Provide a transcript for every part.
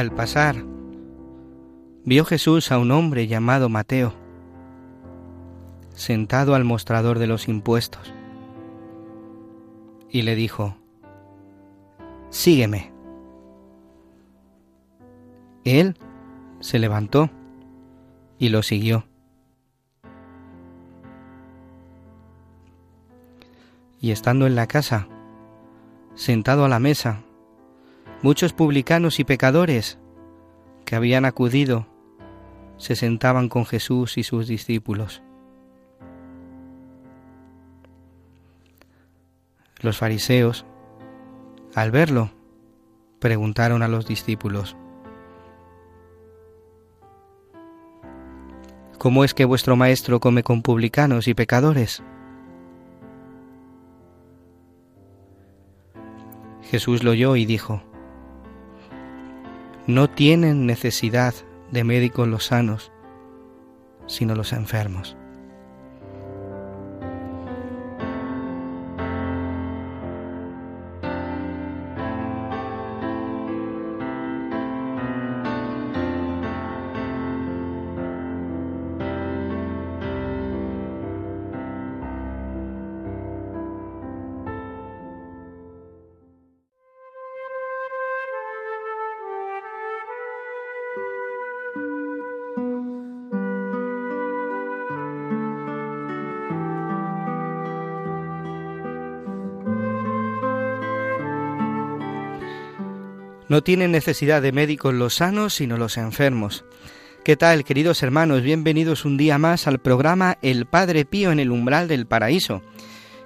Al pasar, vio Jesús a un hombre llamado Mateo, sentado al mostrador de los impuestos, y le dijo, Sígueme. Él se levantó y lo siguió. Y estando en la casa, sentado a la mesa, Muchos publicanos y pecadores que habían acudido se sentaban con Jesús y sus discípulos. Los fariseos, al verlo, preguntaron a los discípulos, ¿Cómo es que vuestro maestro come con publicanos y pecadores? Jesús lo oyó y dijo, no tienen necesidad de médicos los sanos, sino los enfermos. No tienen necesidad de médicos los sanos, sino los enfermos. ¿Qué tal, queridos hermanos? Bienvenidos un día más al programa El Padre Pío en el umbral del paraíso.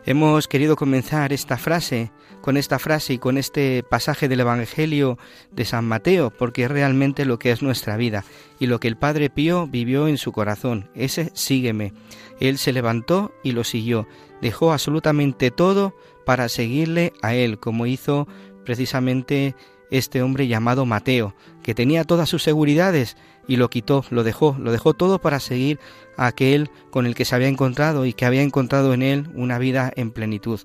Hemos querido comenzar esta frase, con esta frase y con este pasaje del Evangelio de San Mateo, porque es realmente lo que es nuestra vida y lo que el Padre Pío vivió en su corazón. Ese sígueme. Él se levantó y lo siguió. Dejó absolutamente todo para seguirle a él, como hizo precisamente este hombre llamado Mateo, que tenía todas sus seguridades y lo quitó, lo dejó, lo dejó todo para seguir a aquel con el que se había encontrado y que había encontrado en él una vida en plenitud.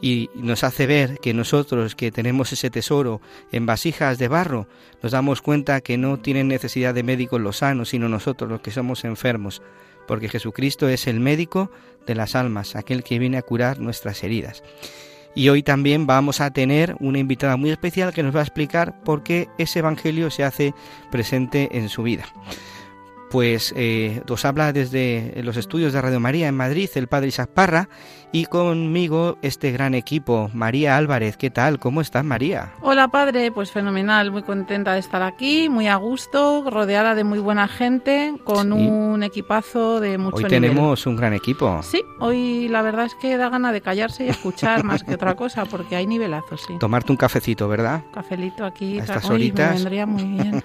Y nos hace ver que nosotros que tenemos ese tesoro en vasijas de barro, nos damos cuenta que no tienen necesidad de médicos los sanos, sino nosotros los que somos enfermos, porque Jesucristo es el médico de las almas, aquel que viene a curar nuestras heridas. Y hoy también vamos a tener una invitada muy especial que nos va a explicar por qué ese Evangelio se hace presente en su vida. Pues eh, os habla desde los estudios de Radio María en Madrid el Padre Isaac Parra y conmigo este gran equipo, María Álvarez. ¿Qué tal? ¿Cómo estás, María? Hola, Padre. Pues fenomenal, muy contenta de estar aquí, muy a gusto, rodeada de muy buena gente, con un equipazo de mucho Hoy tenemos un gran equipo. Sí, hoy la verdad es que da gana de callarse y escuchar más que otra cosa, porque hay nivelazos, sí. Tomarte un cafecito, ¿verdad? Cafelito aquí. A estas Uy, horitas. Me vendría muy bien.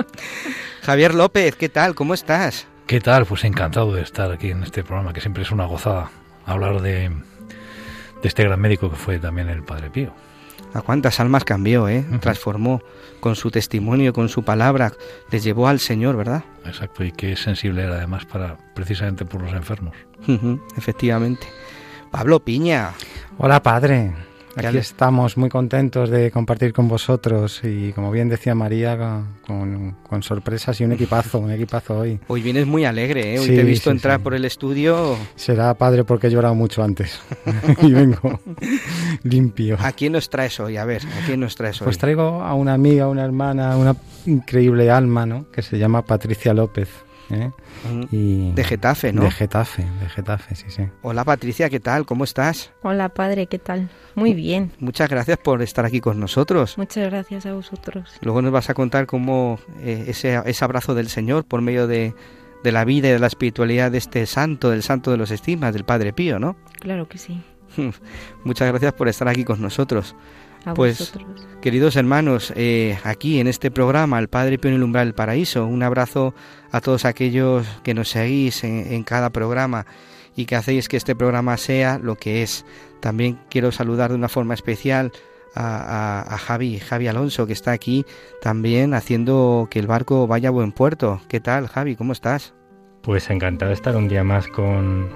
Javier López, ¿qué tal? ¿Cómo estás? ¿Qué tal? Pues encantado de estar aquí en este programa, que siempre es una gozada hablar de, de este gran médico que fue también el Padre Pío. ¿A cuántas almas cambió, eh? Transformó con su testimonio, con su palabra, les llevó al Señor, ¿verdad? Exacto, y qué sensible era además para precisamente por los enfermos. Efectivamente. Pablo Piña, Hola, padre. Aquí estamos muy contentos de compartir con vosotros y como bien decía María, con, sorpresas y un equipazo, un equipazo hoy. Hoy vienes muy alegre, ¿eh? hoy te he visto entrar por el estudio. Será padre porque he llorado mucho antes y vengo limpio. ¿A quién nos traes hoy? A ver, ¿a quién nos traes hoy? Pues traigo a una amiga, una hermana, una increíble alma, ¿no? Que se llama Patricia López. ¿Eh? Y de Getafe, ¿no? De Getafe, de Getafe, sí, sí. Hola Patricia, ¿qué tal? ¿Cómo estás? Hola padre, ¿qué tal? Muy bien. Muchas gracias por estar aquí con nosotros. Muchas gracias a vosotros. Luego nos vas a contar cómo eh, ese, ese abrazo del Señor por medio de, de la vida y de la espiritualidad de este santo, del santo de los estimas, del Padre Pío, ¿no? Claro que sí. Muchas gracias por estar aquí con nosotros pues, queridos hermanos, eh, aquí en este programa, el Padre Pío en el Umbral del Paraíso, un abrazo a todos aquellos que nos seguís en, cada programa y que hacéis que este programa sea lo que es. También quiero saludar de una forma especial a, Javi, Javi Alonso, que está aquí también haciendo que el barco vaya a buen puerto. ¿Qué tal, Javi? ¿Cómo estás? Pues encantado de estar un día más con,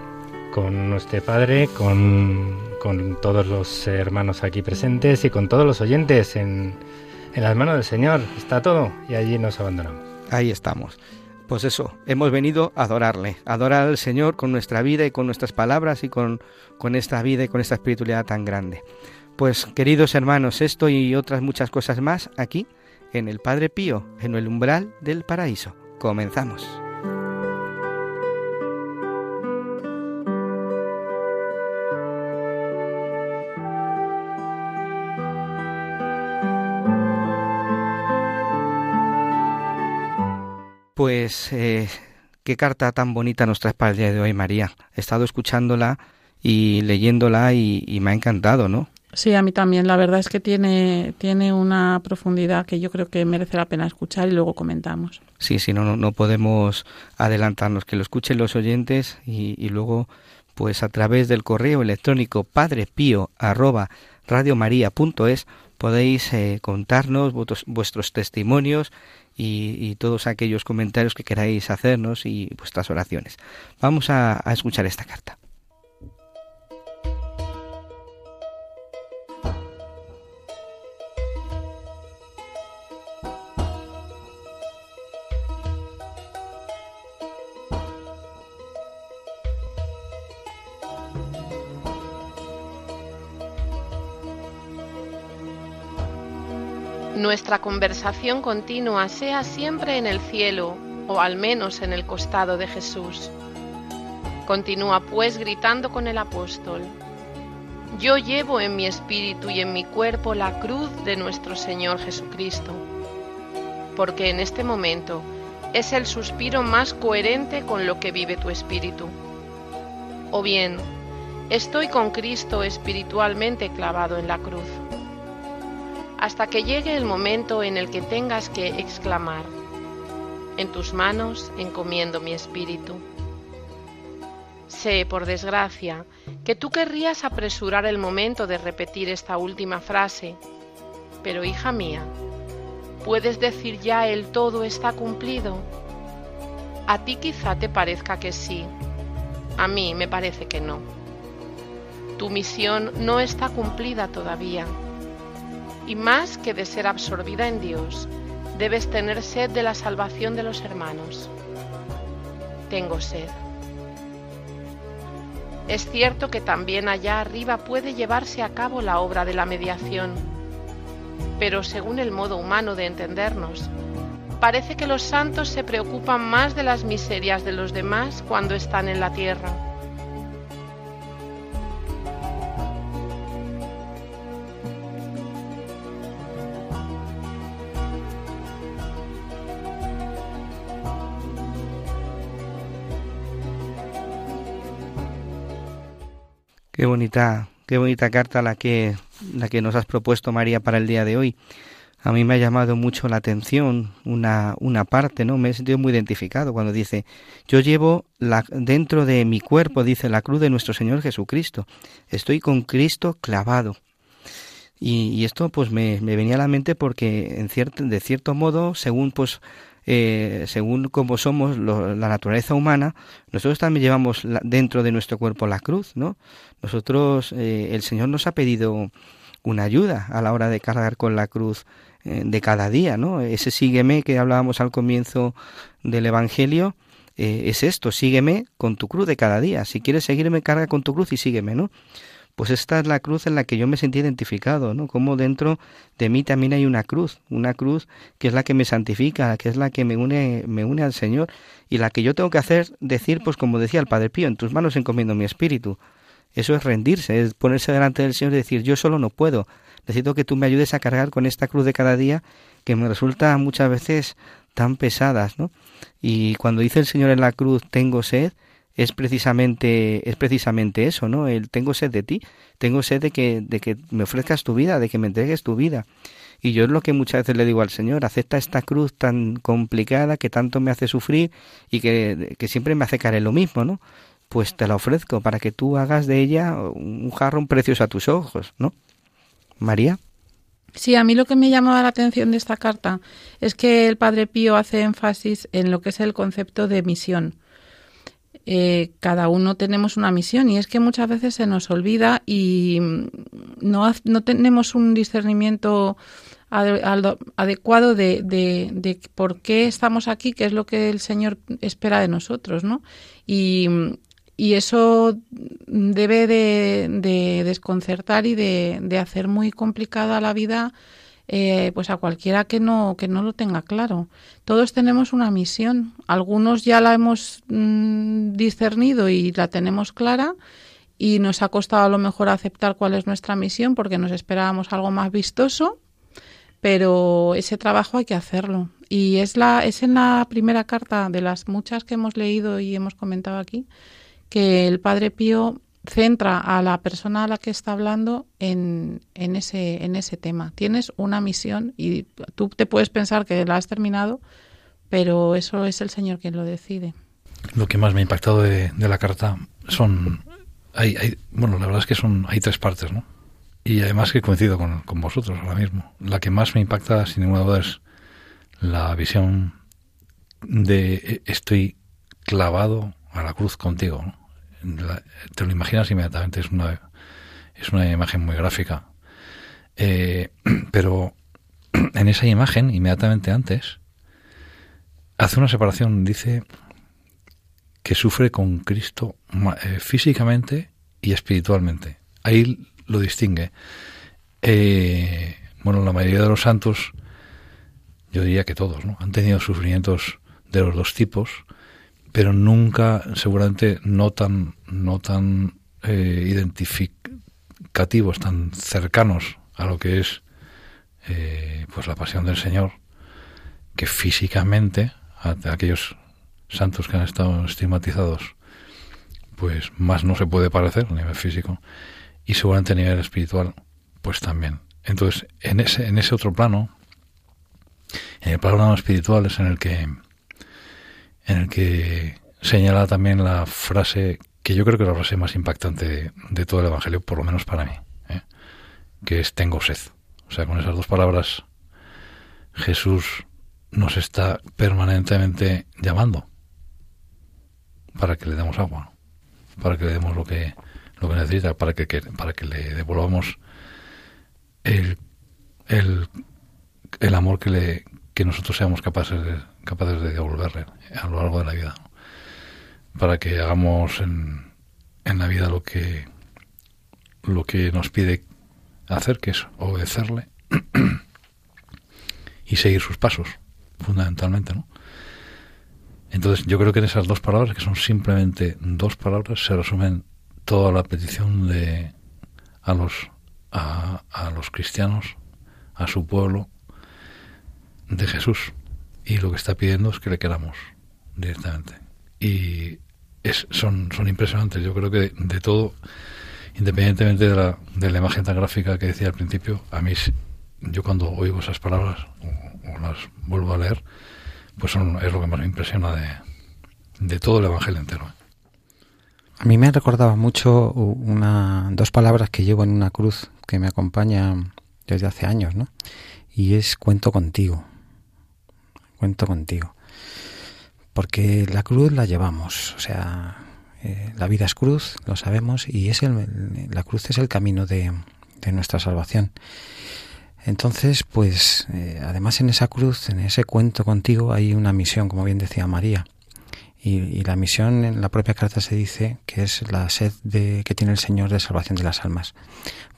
con nuestro Padre, con con todos los hermanos aquí presentes y con todos los oyentes en, las manos del Señor. Está todo y allí nos abandonamos. Ahí estamos. Pues eso, hemos venido a adorarle, a adorar al Señor con nuestra vida y con nuestras palabras y con, con esta vida y con esta espiritualidad tan grande. Pues queridos hermanos, esto y otras muchas cosas más aquí en el Padre Pío, en el umbral del paraíso. Comenzamos. Pues eh, qué carta tan bonita nos traes para el día de hoy, María. He estado escuchándola y leyéndola y, me ha encantado, ¿no? Sí, a mí también. La verdad es que tiene, tiene una profundidad que yo creo que merece la pena escuchar y luego comentamos. Sí, sí, no, no, podemos adelantarnos, que lo escuchen los oyentes y, luego, pues a través del correo electrónico padrepío arroba podéis eh, contarnos vuestros testimonios y, todos aquellos comentarios que queráis hacernos y vuestras oraciones. Vamos a escuchar esta carta. Nuestra conversación continua sea siempre en el cielo o al menos en el costado de Jesús. Continúa pues gritando con el apóstol, yo llevo en mi espíritu y en mi cuerpo la cruz de nuestro Señor Jesucristo, porque en este momento es el suspiro más coherente con lo que vive tu espíritu. O bien, estoy con Cristo espiritualmente clavado en la cruz hasta que llegue el momento en el que tengas que exclamar, en tus manos encomiendo mi espíritu. Sé, por desgracia, que tú querrías apresurar el momento de repetir esta última frase, pero hija mía, ¿puedes decir ya el todo está cumplido? A ti quizá te parezca que sí, a mí me parece que no. Tu misión no está cumplida todavía y más que de ser absorbida en Dios, debes tener sed de la salvación de los hermanos. Tengo sed. Es cierto que también allá arriba puede llevarse a cabo la obra de la mediación, pero según el modo humano de entendernos, parece que los santos se preocupan más de las miserias de los demás cuando están en la tierra Qué bonita, qué bonita carta la que, la que nos has propuesto, María, para el día de hoy. A mí me ha llamado mucho la atención una, una parte, ¿no? Me he sentido muy identificado cuando dice, yo llevo la, dentro de mi cuerpo, dice, la cruz de nuestro Señor Jesucristo. Estoy con Cristo clavado. Y, y esto pues me, me, venía a la mente porque en cierto, de cierto modo, según pues eh, según como somos la naturaleza humana, nosotros también llevamos dentro de nuestro cuerpo la cruz, ¿no? Nosotros, eh, el Señor nos ha pedido una ayuda a la hora de cargar con la cruz eh, de cada día, ¿no? Ese sígueme que hablábamos al comienzo del Evangelio, eh, es esto, sígueme con tu cruz de cada día. Si quieres seguirme, carga con tu cruz y sígueme, ¿no? Pues esta es la cruz en la que yo me sentí identificado, ¿no? Como dentro de mí también hay una cruz, una cruz que es la que me santifica, que es la que me une, me une al Señor y la que yo tengo que hacer, decir, pues como decía el Padre Pío, en tus manos encomiendo mi espíritu. Eso es rendirse, es ponerse delante del Señor y decir, yo solo no puedo, necesito que tú me ayudes a cargar con esta cruz de cada día que me resulta muchas veces tan pesadas, ¿no? Y cuando dice el Señor en la cruz, tengo sed, es precisamente es precisamente eso, ¿no? El tengo sed de ti, tengo sed de que de que me ofrezcas tu vida, de que me entregues tu vida. Y yo es lo que muchas veces le digo al Señor, acepta esta cruz tan complicada que tanto me hace sufrir y que, que siempre me hace caer lo mismo, ¿no? Pues te la ofrezco para que tú hagas de ella un jarrón precioso a tus ojos, ¿no? María. Sí, a mí lo que me llamaba la atención de esta carta es que el Padre Pío hace énfasis en lo que es el concepto de misión. Eh, cada uno tenemos una misión y es que muchas veces se nos olvida y no, no tenemos un discernimiento adecuado de, de, por qué estamos aquí, qué es lo que el Señor espera de nosotros, ¿no? Y, y eso debe de, de desconcertar y de, de, hacer muy complicada la vida eh, pues a cualquiera que no que no lo tenga claro. Todos tenemos una misión. Algunos ya la hemos mm, discernido y la tenemos clara y nos ha costado a lo mejor aceptar cuál es nuestra misión porque nos esperábamos algo más vistoso pero ese trabajo hay que hacerlo. Y es la es en la primera carta de las muchas que hemos leído y hemos comentado aquí que el Padre Pío centra a la persona a la que está hablando en, en, ese, en ese tema. Tienes una misión y tú te puedes pensar que la has terminado, pero eso es el Señor quien lo decide. Lo que más me ha impactado de, de la carta son... Hay, hay, bueno, la verdad es que son hay tres partes, ¿no? Y además que coincido con, con vosotros ahora mismo. La que más me impacta, sin ninguna duda, es la visión de eh, estoy clavado a la cruz contigo, ¿no? Te lo imaginas inmediatamente, es una, es una imagen muy gráfica. Eh, pero en esa imagen, inmediatamente antes, hace una separación, dice que sufre con Cristo eh, físicamente y espiritualmente. Ahí lo distingue. Eh, bueno, la mayoría de los santos, yo diría que todos, ¿no? han tenido sufrimientos de los dos tipos, pero nunca, seguramente, no tan, no tan eh, identificativos, tan cercanos a lo que es eh, pues la pasión del Señor, que físicamente, a, aquellos santos que han estado estigmatizados, pues más no se puede parecer a nivel físico, y seguramente a nivel espiritual, pues también. Entonces, en ese, en ese otro plano, en el plano espiritual es en el que en el que señala también la frase que yo creo que es la frase más impactante de, todo el Evangelio, por lo menos para mí, ¿eh? que es tengo sed. O sea, con esas dos palabras Jesús nos está permanentemente llamando para que le demos agua, para que le demos lo que lo que necesita, para que, para que le devolvamos el, el, el amor que le que nosotros seamos capaces de, capaces de devolverle a lo largo de la vida. Para que hagamos en, en la vida lo que, lo que nos pide hacer, que es obedecerle y seguir sus pasos, fundamentalmente, ¿no? Entonces, yo creo que en esas dos palabras, que son simplemente dos palabras, se resumen toda la petición de a los a, a los cristianos, a su pueblo, de Jesús. Y lo que está pidiendo es que le queramos directamente. Y es, son, son impresionantes. Yo creo que de, todo, independientemente de la, de la imagen tan gráfica que decía al principio, a mí, yo cuando oigo esas palabras o, las vuelvo a leer, pues son, es lo que más me impresiona de, de todo el Evangelio entero. A mí me recordaba mucho una, dos palabras que llevo en una cruz que me acompaña desde hace años, ¿no? Y es cuento contigo cuento contigo. Porque la cruz la llevamos, o sea, eh, la vida es cruz, lo sabemos, y es el, la cruz es el camino de, de nuestra salvación. Entonces, pues, eh, además en esa cruz, en ese cuento contigo, hay una misión, como bien decía María. Y, la misión en la propia carta se dice que es la sed de, que tiene el Señor de salvación de las almas.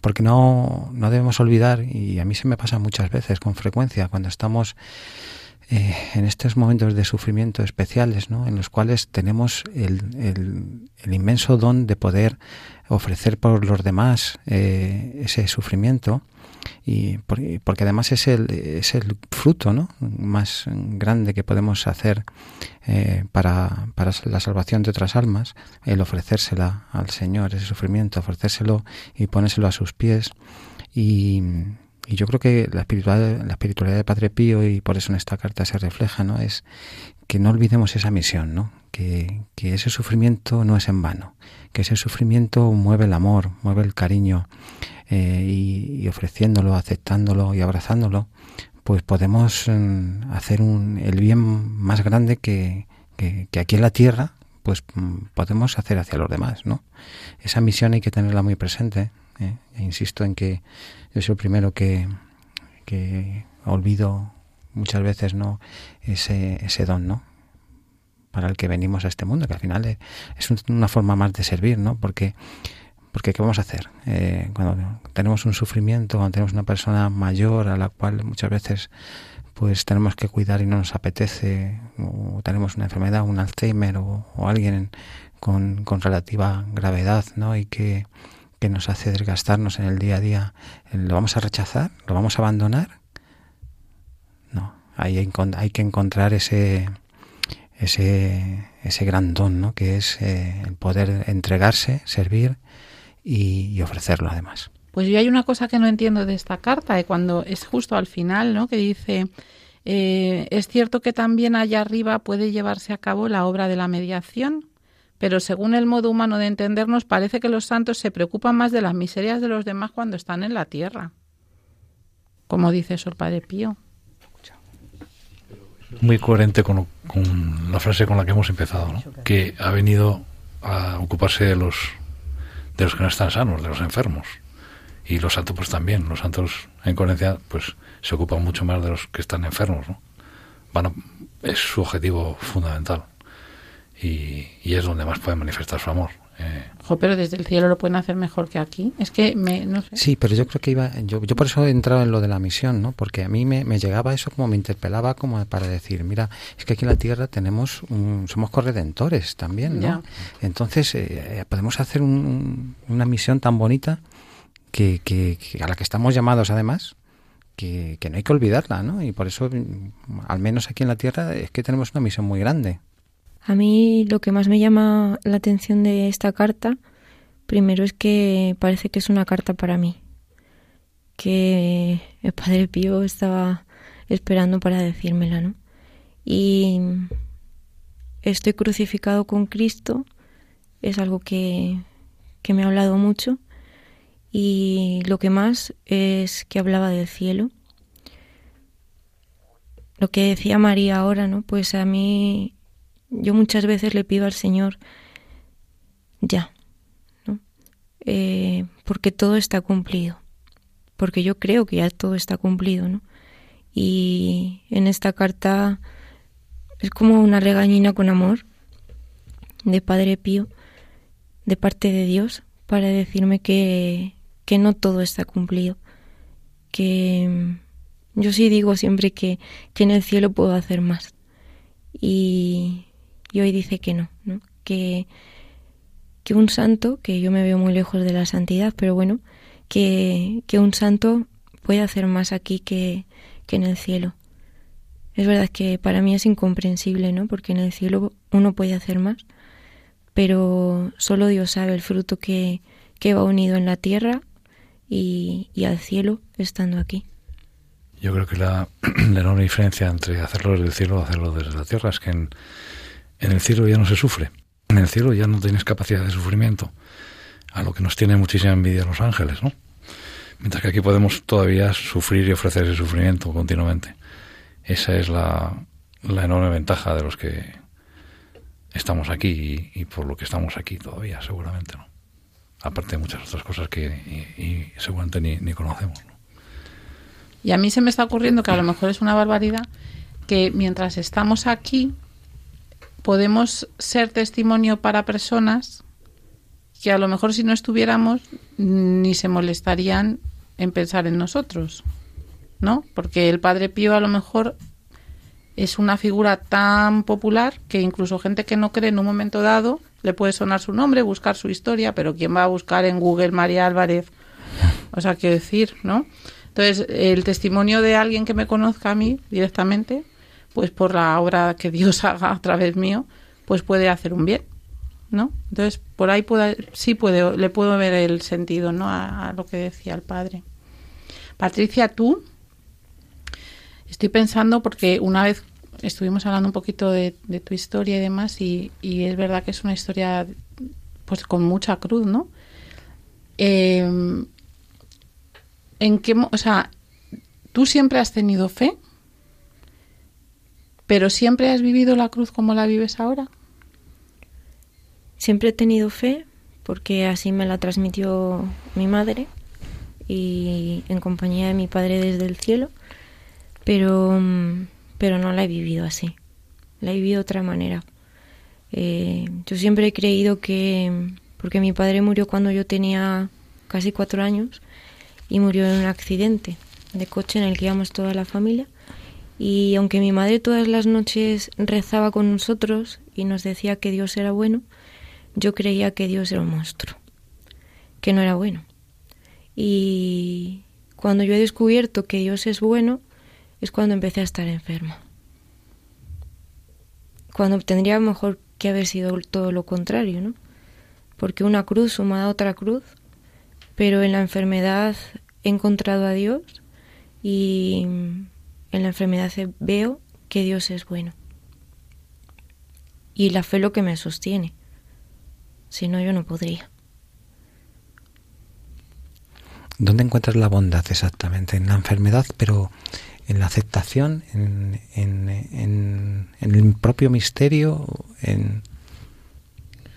Porque no, no debemos olvidar, y a mí se me pasa muchas veces, con frecuencia, cuando estamos eh, en estos momentos de sufrimiento especiales, ¿no? en los cuales tenemos el, el, inmenso don de poder ofrecer por los demás eh, ese sufrimiento, y porque además es el, es el fruto ¿no? más grande que podemos hacer eh, para, para la salvación de otras almas, el ofrecérsela al Señor, ese sufrimiento, ofrecérselo y ponérselo a sus pies. Y, y yo creo que la espiritualidad, la espiritualidad de Padre Pío, y por eso en esta carta se refleja, ¿no? es que no olvidemos esa misión, ¿no? que, que ese sufrimiento no es en vano, que ese sufrimiento mueve el amor, mueve el cariño, eh, y, ofreciéndolo, aceptándolo y abrazándolo, pues podemos mm, hacer un, el bien más grande que, que, aquí en la tierra, pues mm, podemos hacer hacia los demás, ¿no? Esa misión hay que tenerla muy presente. ¿eh? E insisto en que soy el primero que, que olvido muchas veces, ¿no? Ese, ese don, ¿no? Para el que venimos a este mundo, que al final es una forma más de servir, ¿no? Porque porque ¿qué vamos a hacer? Eh, cuando tenemos un sufrimiento, cuando tenemos una persona mayor a la cual muchas veces pues tenemos que cuidar y no nos apetece, o tenemos una enfermedad, un Alzheimer o, alguien con, con, relativa gravedad, ¿no? Y que, que nos hace desgastarnos en el día a día, ¿lo vamos a rechazar? ¿Lo vamos a abandonar? No, hay, hay que encontrar ese, ese, ese gran don, ¿no? Que es eh, el poder entregarse, servir y, ofrecerlo además. Pues yo hay una cosa que no entiendo de esta carta, de cuando es justo al final, ¿no? Que dice, eh, es cierto que también allá arriba puede llevarse a cabo la obra de la mediación, pero según el modo humano de entendernos, parece que los santos se preocupan más de las miserias de los demás cuando están en la tierra. Como dice eso el Padre Pío. Muy coherente con, con la frase con la que hemos empezado, ¿no? que ha venido a ocuparse de los de los que no están sanos, de los enfermos. Y los santos pues también, los santos en coherencia pues se ocupan mucho más de los que están enfermos, ¿no? Van es su objetivo fundamental y, y, es donde más pueden manifestar su amor. Eh. pero desde el cielo lo pueden hacer mejor que aquí. Es que me, no sé. Sí, pero yo creo que iba, yo, yo por eso he entrado en lo de la misión, ¿no? Porque a mí me, me llegaba eso como me interpelaba como para decir, mira, es que aquí en la tierra tenemos, somos corredentores también, ¿no? Entonces eh, podemos hacer una misión tan bonita que, que, a la que estamos llamados además. Que, que no hay que olvidarla, ¿no? Y por eso, al menos aquí en la Tierra, es que tenemos una misión muy grande. A mí lo que más me llama la atención de esta carta, primero es que parece que es una carta para mí, que el Padre Pío estaba esperando para decírmela, ¿no? Y estoy crucificado con Cristo, es algo que, que me ha hablado mucho, y lo que más es que hablaba del cielo. Lo que decía María ahora, ¿no? Pues a mí yo muchas veces le pido al Señor ya, ¿no? Eh, porque todo está cumplido, porque yo creo que ya todo está cumplido, ¿no? Y en esta carta es como una regañina con amor de Padre Pío, de parte de Dios, para decirme que, que no todo está cumplido, que yo sí digo siempre que, que en el cielo puedo hacer más. Y, y hoy dice que no, ¿no? Que, que un santo, que yo me veo muy lejos de la santidad, pero bueno, que, que un santo puede hacer más aquí que, que en el cielo. Es verdad que para mí es incomprensible, ¿no? Porque en el cielo uno puede hacer más, pero solo Dios sabe el fruto que, que va unido en la tierra y, y al cielo estando aquí. Yo creo que la, la, enorme diferencia entre hacerlo desde el cielo y hacerlo desde la tierra es que en, en el cielo ya no se sufre. En el cielo ya no tienes capacidad de sufrimiento, a lo que nos tiene muchísima envidia los ángeles, ¿no? Mientras que aquí podemos todavía sufrir y ofrecer ese sufrimiento continuamente. Esa es la, enorme ventaja de los que estamos aquí y, por lo que estamos aquí todavía, seguramente, ¿no? aparte de muchas otras cosas que y seguramente ni, ni conocemos. ¿no? Y a mí se me está ocurriendo que a lo mejor es una barbaridad que mientras estamos aquí podemos ser testimonio para personas que a lo mejor si no estuviéramos ni se molestarían en pensar en nosotros, ¿no? Porque el Padre Pío a lo mejor es una figura tan popular que incluso gente que no cree en un momento dado le puede sonar su nombre, buscar su historia, pero ¿quién va a buscar en Google María Álvarez? O sea, quiero decir, ¿no? Entonces, el testimonio de alguien que me conozca a mí directamente, pues por la obra que Dios haga a través mío, pues puede hacer un bien, ¿no? Entonces, por ahí puede, sí puede, le puedo ver el sentido, ¿no? A, lo que decía el padre. Patricia, tú, estoy pensando porque una vez estuvimos hablando un poquito de, de tu historia y demás y, y, es verdad que es una historia pues con mucha cruz, ¿no? Eh, ¿En qué, o sea, tú siempre has tenido fe, pero siempre has vivido la cruz como la vives ahora? Siempre he tenido fe porque así me la transmitió mi madre y en compañía de mi padre desde el cielo, pero, pero no la he vivido así, la he vivido de otra manera. Eh, yo siempre he creído que, porque mi padre murió cuando yo tenía casi cuatro años y murió en un accidente de coche en el que íbamos toda la familia, y aunque mi madre todas las noches rezaba con nosotros y nos decía que Dios era bueno, yo creía que Dios era un monstruo, que no era bueno. Y cuando yo he descubierto que Dios es bueno, es cuando empecé a estar enferma. Cuando tendría mejor que haber sido todo lo contrario, ¿no? Porque una cruz sumada a otra cruz, pero en la enfermedad he encontrado a Dios y en la enfermedad veo que Dios es bueno. Y la fe lo que me sostiene. Si no, yo no podría. ¿Dónde encuentras la bondad exactamente? En la enfermedad, pero en la aceptación, en, en, en, en el propio misterio, en...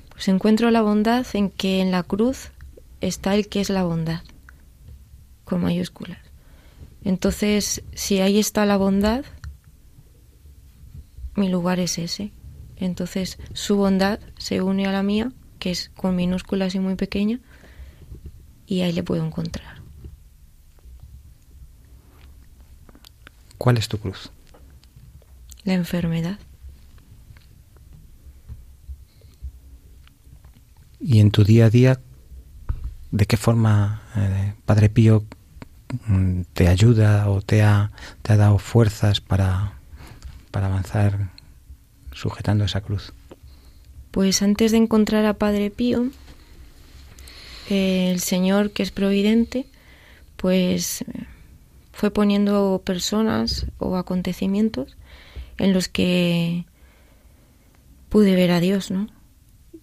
Pues encuentro la bondad en que en la cruz está el que es la bondad, con mayúsculas. Entonces, si ahí está la bondad, mi lugar es ese. Entonces, su bondad se une a la mía, que es con minúsculas y muy pequeña, y ahí le puedo encontrar. ¿Cuál es tu cruz? La enfermedad. Y en tu día a día, ¿de qué forma eh, Padre Pío te ayuda o te ha, te ha dado fuerzas para, para avanzar sujetando esa cruz? Pues antes de encontrar a Padre Pío, eh, el Señor, que es providente, pues fue poniendo personas o acontecimientos en los que pude ver a Dios, ¿no?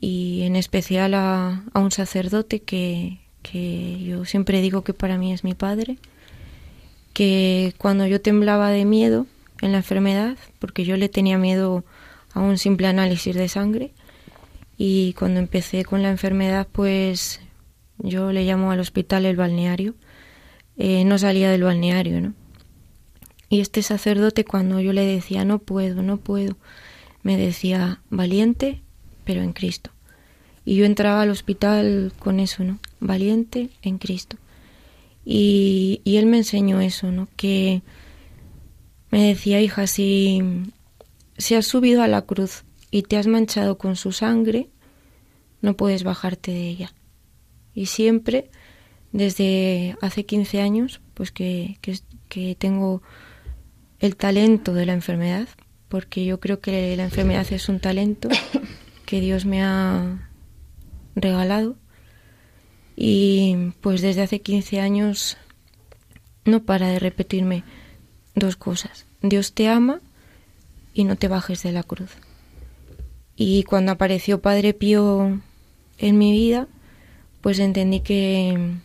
Y en especial a, a un sacerdote que, que yo siempre digo que para mí es mi padre, que cuando yo temblaba de miedo en la enfermedad, porque yo le tenía miedo a un simple análisis de sangre, y cuando empecé con la enfermedad, pues yo le llamo al hospital el balneario, eh, no salía del balneario, ¿no? Y este sacerdote cuando yo le decía no puedo, no puedo, me decía valiente, pero en Cristo. Y yo entraba al hospital con eso, ¿no? Valiente en Cristo. Y, y él me enseñó eso, ¿no? Que me decía, hija, si, si has subido a la cruz y te has manchado con su sangre, no puedes bajarte de ella. Y siempre, desde hace 15 años, pues que, que, que tengo el talento de la enfermedad, porque yo creo que la enfermedad es un talento que Dios me ha regalado. Y pues desde hace 15 años no para de repetirme dos cosas. Dios te ama y no te bajes de la cruz. Y cuando apareció Padre Pío en mi vida, pues entendí que,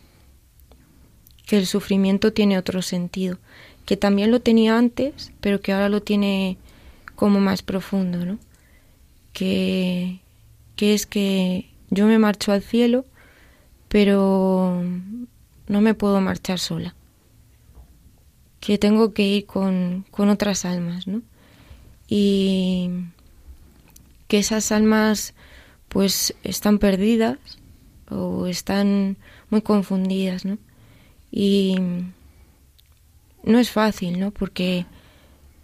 que el sufrimiento tiene otro sentido, que también lo tenía antes, pero que ahora lo tiene como más profundo, ¿no? Que, que es que yo me marcho al cielo, pero no me puedo marchar sola. Que tengo que ir con, con otras almas, ¿no? Y que esas almas pues están perdidas o están muy confundidas, ¿no? Y no es fácil, ¿no? Porque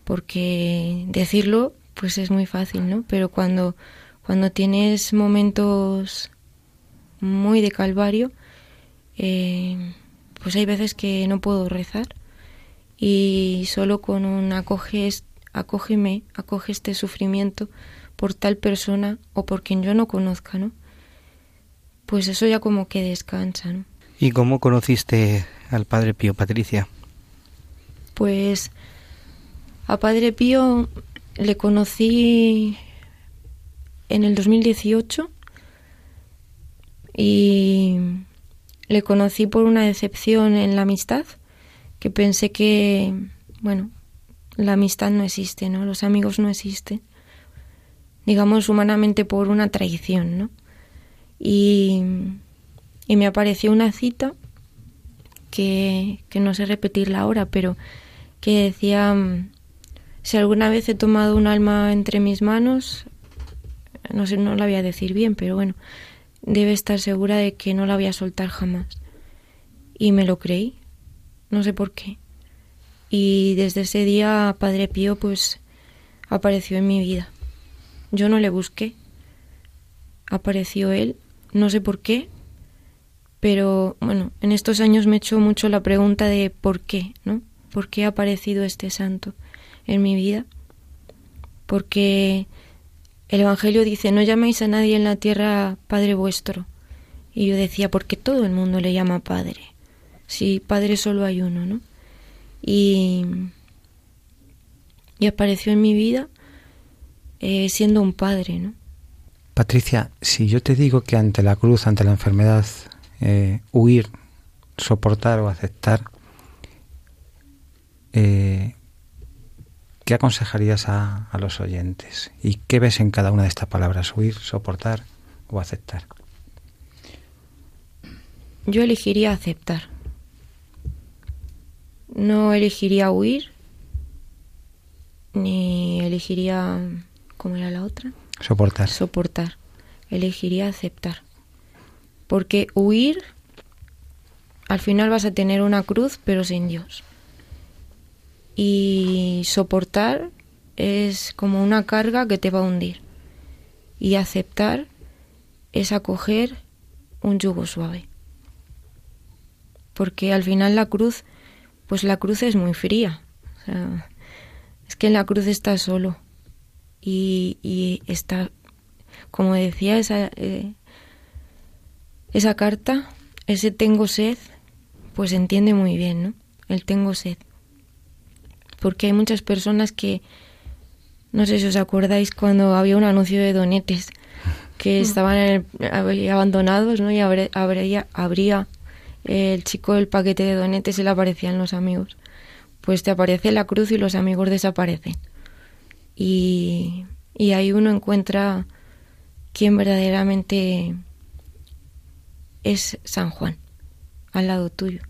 porque decirlo pues es muy fácil, ¿no? Pero cuando cuando tienes momentos muy de calvario, eh, pues hay veces que no puedo rezar y solo con un acoges, acógeme, acoge este sufrimiento por tal persona o por quien yo no conozca, ¿no? Pues eso ya como que descansa, ¿no? ¿Y cómo conociste al Padre Pío, Patricia? Pues a Padre Pío le conocí en el 2018 y le conocí por una decepción en la amistad, que pensé que, bueno, la amistad no existe, ¿no? Los amigos no existen. Digamos humanamente por una traición, ¿no? Y, y me apareció una cita que, que no sé repetirla ahora, pero que decía, si alguna vez he tomado un alma entre mis manos, no sé, no la voy a decir bien, pero bueno, debe estar segura de que no la voy a soltar jamás. Y me lo creí, no sé por qué. Y desde ese día Padre Pío pues apareció en mi vida. Yo no le busqué, apareció él, no sé por qué, pero bueno, en estos años me he hecho mucho la pregunta de por qué, ¿no? ¿Por qué ha aparecido este santo en mi vida? Porque el Evangelio dice, no llaméis a nadie en la tierra Padre vuestro. Y yo decía, porque todo el mundo le llama Padre. Si Padre solo hay uno, ¿no? Y, y apareció en mi vida eh, siendo un padre, ¿no? Patricia, si yo te digo que ante la cruz, ante la enfermedad, eh, huir, soportar o aceptar, eh, ¿Qué aconsejarías a, los oyentes? ¿Y qué ves en cada una de estas palabras? ¿Huir, soportar o aceptar? Yo elegiría aceptar. No elegiría huir, ni elegiría... ¿Cómo era la otra? Soportar. Soportar. Elegiría aceptar. Porque huir, al final vas a tener una cruz, pero sin Dios. Y soportar es como una carga que te va a hundir. Y aceptar es acoger un yugo suave. Porque al final la cruz, pues la cruz es muy fría. es que en la cruz está solo. Y, está, como decía esa, eh, esa carta, ese tengo sed, pues entiende muy bien, ¿no? El tengo sed porque hay muchas personas que, no sé si os acordáis cuando había un anuncio de donetes que estaban abandonados, ¿no? Y habría, habría el chico del paquete de donetes y le aparecían los amigos. Pues te aparece la cruz y los amigos desaparecen. Y, y ahí uno encuentra quién verdaderamente es San Juan, al lado tuyo.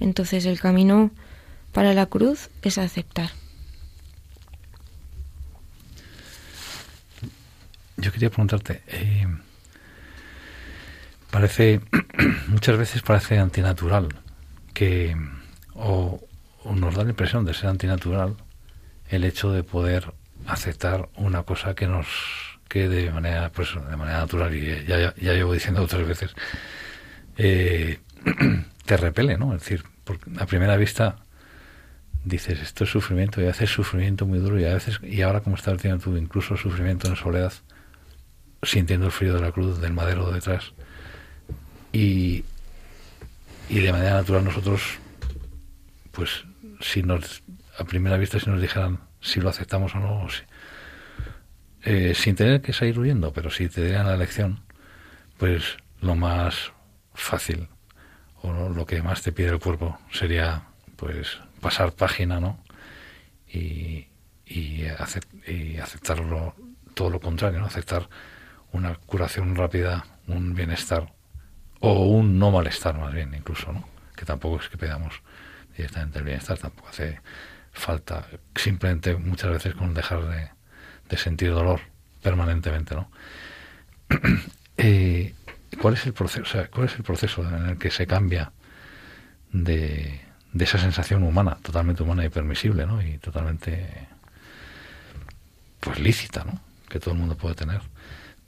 Entonces el camino para la cruz es aceptar. Yo quería preguntarte, eh, parece, muchas veces parece antinatural que, o, nos da la impresión de ser antinatural el hecho de poder aceptar una cosa que nos, que de manera, pues, de manera natural, y ya, ya, llevo diciendo otras veces, eh, te repele, ¿no? Es decir, porque a primera vista dices, esto es sufrimiento y a veces sufrimiento muy duro y a veces, y ahora como estás diciendo tú, incluso sufrimiento en soledad, sintiendo el frío de la cruz, del madero detrás. Y, y de manera natural nosotros, pues, si nos, a primera vista, si nos dijeran si lo aceptamos o no, eh, sin tener que salir huyendo, pero si te dieran la elección, pues lo más fácil o lo que más te pide el cuerpo sería, pues, pasar página, ¿no? Y, aceptarlo todo lo contrario, ¿no? Aceptar una curación rápida, un bienestar o un no malestar más bien incluso, ¿no? Que tampoco es que pedamos directamente el bienestar, tampoco hace falta, simplemente muchas veces con dejar de, de sentir dolor permanentemente, ¿no? eh, ¿Cuál es el proceso? ¿Cuál es el proceso en el que se cambia de, de esa sensación humana, totalmente humana y permisible, ¿no? Y totalmente, pues lícita, ¿no? Que todo el mundo puede tener.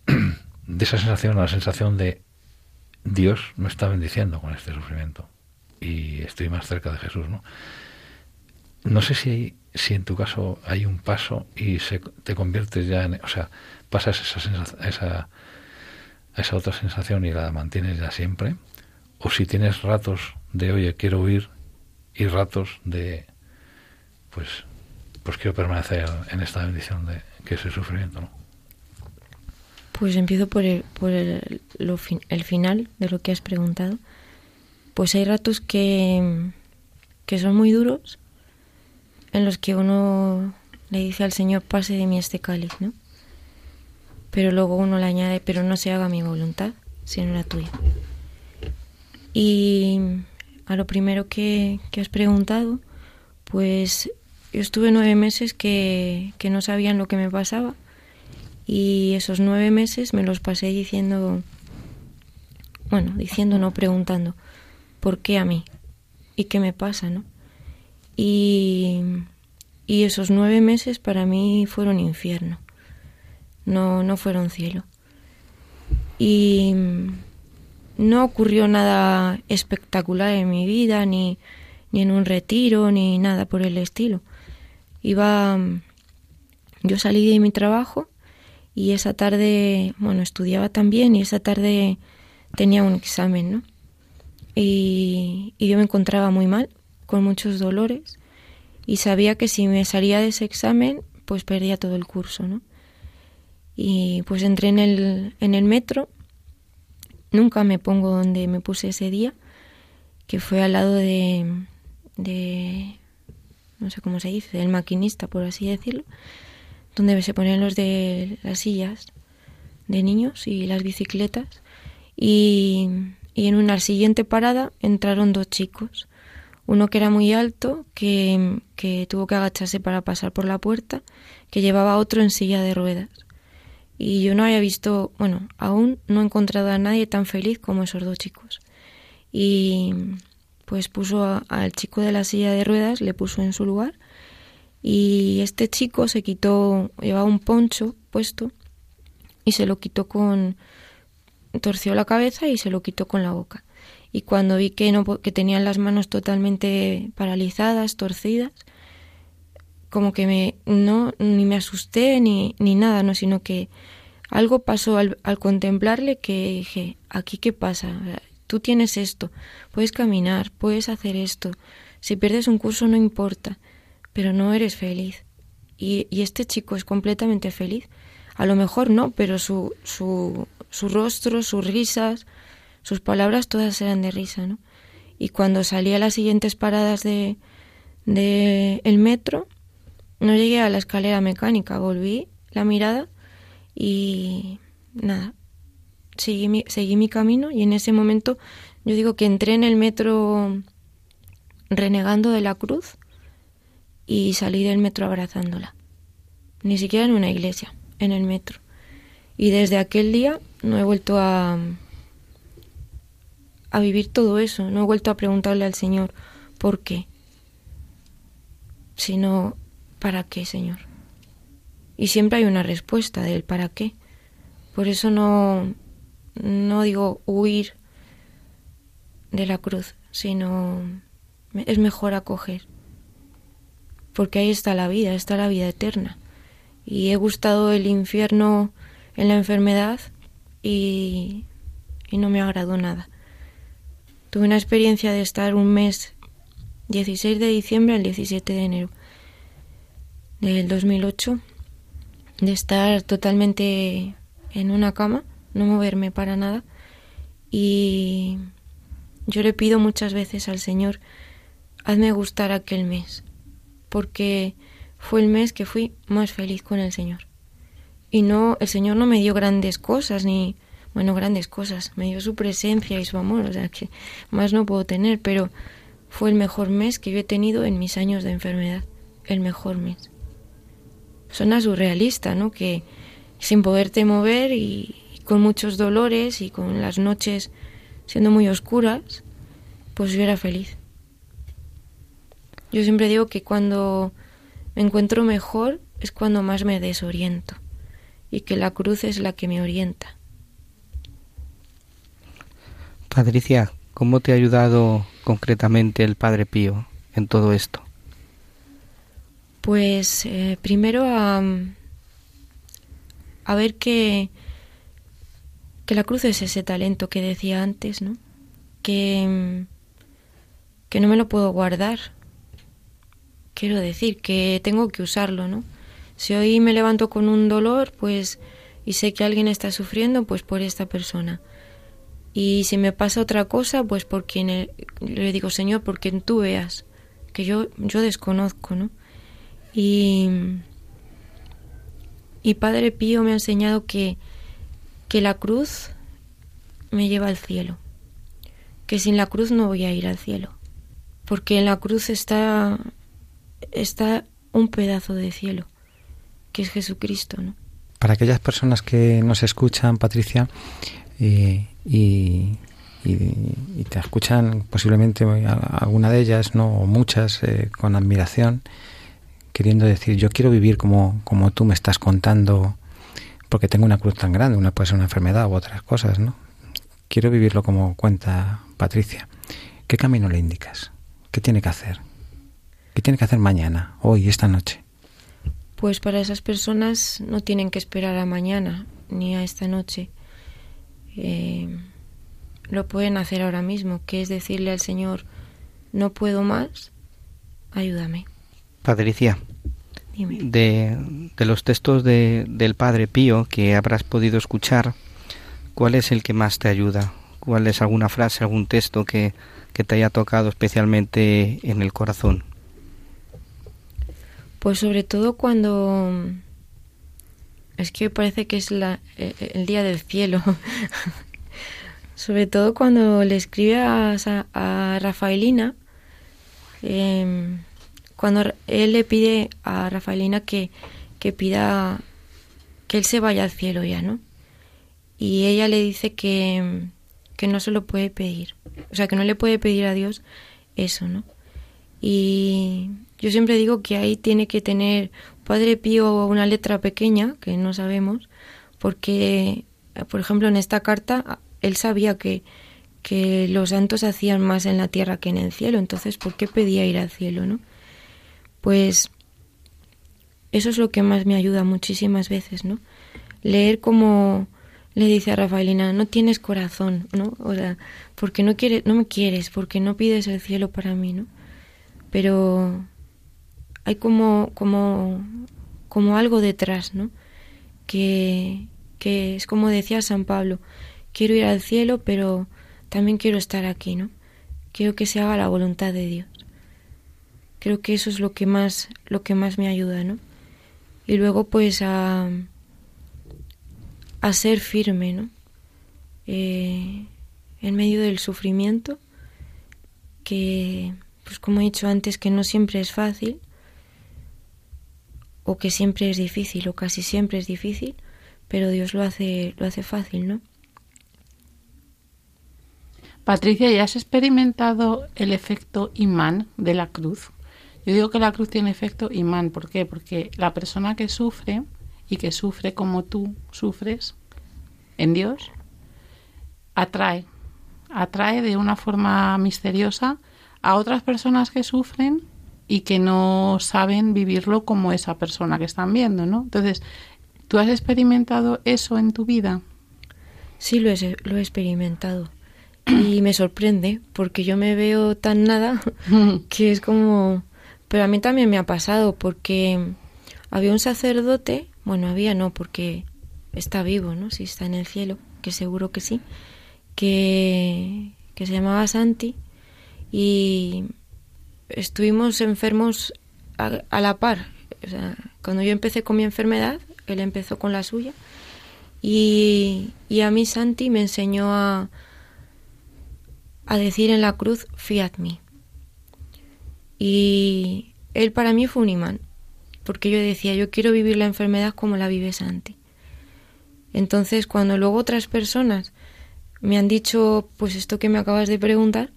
De esa sensación a la sensación de Dios me está bendiciendo con este sufrimiento y estoy más cerca de Jesús, ¿no? No sé si hay, si en tu caso hay un paso y se, te conviertes ya en, o sea, pasas esa sensación, esa esa otra sensación y la mantienes ya siempre, o si tienes ratos de oye quiero huir y ratos de pues pues quiero permanecer en esta bendición de que es el sufrimiento. Pues empiezo por el, por el, lo el final de lo que has preguntado. Pues hay ratos que, que son muy duros en los que uno le dice al Señor pase de mí este cáliz, ¿no? pero luego uno le añade, pero no se haga mi voluntad, sino la tuya. Y a lo primero que, que has preguntado, pues yo estuve nueve meses que, que no sabían lo que me pasaba y esos nueve meses me los pasé diciendo, bueno, diciendo, no preguntando, ¿por qué a mí? ¿Y qué me pasa, no? Y, y esos nueve meses para mí fueron infierno no, no fueron cielo. Y no ocurrió nada espectacular en mi vida, ni, ni en un retiro, ni nada por el estilo. Iba, yo salí de mi trabajo y esa tarde, bueno, estudiaba también y esa tarde tenía un examen, ¿no? Y, y yo me encontraba muy mal, con muchos dolores, y sabía que si me salía de ese examen, pues perdía todo el curso, ¿no? Y pues entré en el, en el metro. Nunca me pongo donde me puse ese día, que fue al lado de, no sé cómo se dice, del maquinista, por así decirlo, donde se ponían los de las sillas de niños y las bicicletas. Y, en una siguiente parada entraron dos chicos. Uno que era muy alto, que, tuvo que agacharse para pasar por la puerta, que llevaba otro en silla de ruedas y yo no había visto, bueno, aún no he encontrado a nadie tan feliz como esos dos chicos. Y pues puso al chico de la silla de ruedas, le puso en su lugar y este chico se quitó, llevaba un poncho puesto y se lo quitó con, torció la cabeza y se lo quitó con la boca. Y cuando vi que, no, que tenían las manos totalmente paralizadas, torcidas, como que me no ni me asusté ni, ni nada, no, sino que algo pasó al, contemplarle que dije, aquí qué pasa, tú tienes esto, puedes caminar, puedes hacer esto, si pierdes un curso no importa, pero no eres feliz. Y, este chico es completamente feliz. A lo mejor no, pero su, su, su rostro, sus risas, sus palabras todas eran de risa, ¿no? Y cuando salí a las siguientes paradas de, de el metro, no llegué a la escalera mecánica, volví la mirada y nada, seguí mi, seguí mi camino y en ese momento yo digo que entré en el metro renegando de la cruz y salí del metro abrazándola. Ni siquiera en una iglesia, en el metro. Y desde aquel día no he vuelto a, a vivir todo eso, no he vuelto a preguntarle al Señor por qué, sino ¿para qué, Señor? Y siempre hay una respuesta del ¿para qué? Por eso no, no digo huir de la cruz, sino es mejor acoger. Porque ahí está la vida, está la vida eterna. Y he gustado el infierno en la enfermedad y, y no me agradó nada. Tuve una experiencia de estar un mes, 16 de diciembre al 17 de enero, del 2008 de estar totalmente en una cama, no moverme para nada y yo le pido muchas veces al Señor, hazme gustar aquel mes, porque fue el mes que fui más feliz con el Señor. Y no, el Señor no me dio grandes cosas, ni bueno, grandes cosas. Me dio su presencia y su amor, o sea que más no puedo tener, pero fue el mejor mes que yo he tenido en mis años de enfermedad, el mejor mes. Suena surrealista, ¿no? Que sin poderte mover y, con muchos dolores y con las noches siendo muy oscuras, pues yo era feliz. Yo siempre digo que cuando me encuentro mejor es cuando más me desoriento y que la cruz es la que me orienta. Patricia, ¿cómo te ha ayudado concretamente el Padre Pío en todo esto? Pues eh, primero a, a ver que, que la cruz es ese talento que decía antes, ¿no? Que, que no me lo puedo guardar. Quiero decir que tengo que usarlo, ¿no? Si hoy me levanto con un dolor, pues y sé que alguien está sufriendo, pues por esta persona. Y si me pasa otra cosa, pues por quien le digo, Señor, por quien tú veas, que yo, yo desconozco, ¿no? Y, y Padre Pío me ha enseñado que, que la cruz me lleva al cielo, que sin la cruz no voy a ir al cielo, porque en la cruz está, está un pedazo de cielo, que es Jesucristo, ¿no? Para aquellas personas que nos escuchan, Patricia, eh, y, te escuchan posiblemente alguna de ellas, no o muchas, eh, con admiración, queriendo decir, yo quiero vivir como, como tú me estás contando, porque tengo una cruz tan grande, una puede ser una enfermedad u otras cosas, ¿no? Quiero vivirlo como cuenta Patricia. ¿Qué camino le indicas? ¿Qué tiene que hacer? ¿Qué tiene que hacer mañana, hoy, esta noche? Pues para esas personas no tienen que esperar a mañana ni a esta noche eh, lo pueden hacer ahora mismo, que es decirle al Señor, no puedo más, ayúdame. Patricia, de, de, los textos de, del Padre Pío que habrás podido escuchar, ¿cuál es el que más te ayuda? ¿Cuál es alguna frase, algún texto que, que te haya tocado especialmente en el corazón? Pues sobre todo cuando es que parece que es la, eh, el día del cielo. Sobre todo cuando le escribe a, a Rafaelina, em, cuando él le pide a Rafaelina que, que pida que él se vaya al cielo ya, ¿no? Y ella le dice que, que no se lo puede pedir, o sea, que no le puede pedir a Dios eso, ¿no? Y yo siempre digo que ahí tiene que tener Padre Pío una letra pequeña, que no sabemos, porque, por ejemplo, en esta carta él sabía que, que los santos hacían más en la tierra que en el cielo, entonces, ¿por qué pedía ir al cielo, no? Pues eso es lo que más me ayuda muchísimas veces, ¿no? Leer como le dice a Rafaelina, no tienes corazón, ¿no? O sea, porque no quieres, no me quieres, porque no pides el cielo para mí, ¿no? Pero hay como, como, como algo detrás, ¿no? Que, que es como decía San Pablo, quiero ir al cielo, pero también quiero estar aquí, ¿no? Quiero que se haga la voluntad de Dios. Creo que eso es lo que más, lo que más me ayuda, ¿no? Y luego pues a, a ser firme, ¿no? Eh, en medio del sufrimiento, que, pues como he dicho antes, que no siempre es fácil, o que siempre es difícil o casi siempre es difícil, pero Dios lo hace lo hace fácil, ¿no? Patricia, ¿ya has experimentado el efecto imán de la cruz? Yo digo que la cruz tiene efecto imán, ¿por qué? Porque la persona que sufre y que sufre como tú sufres en Dios atrae, atrae de una forma misteriosa a otras personas que sufren y que no saben vivirlo como esa persona que están viendo, ¿no? Entonces, ¿tú has experimentado eso en tu vida? Sí, lo he, lo he experimentado. Y me sorprende, porque yo me veo tan nada que es como... Pero a mí también me ha pasado, porque había un sacerdote, bueno, había no, porque está vivo, ¿no? Si está en el cielo, que seguro que sí, que, que se llamaba Santi, y estuvimos enfermos a, la par. O sea, cuando yo empecé con mi enfermedad, él empezó con la suya Y, y a mí Santi me enseñó a, a decir en la cruz, fiat me. Y él para mí fue un imán, porque yo decía, yo quiero vivir la enfermedad como la vive Santi. Entonces, cuando luego otras personas me han dicho, pues esto que me acabas de preguntar,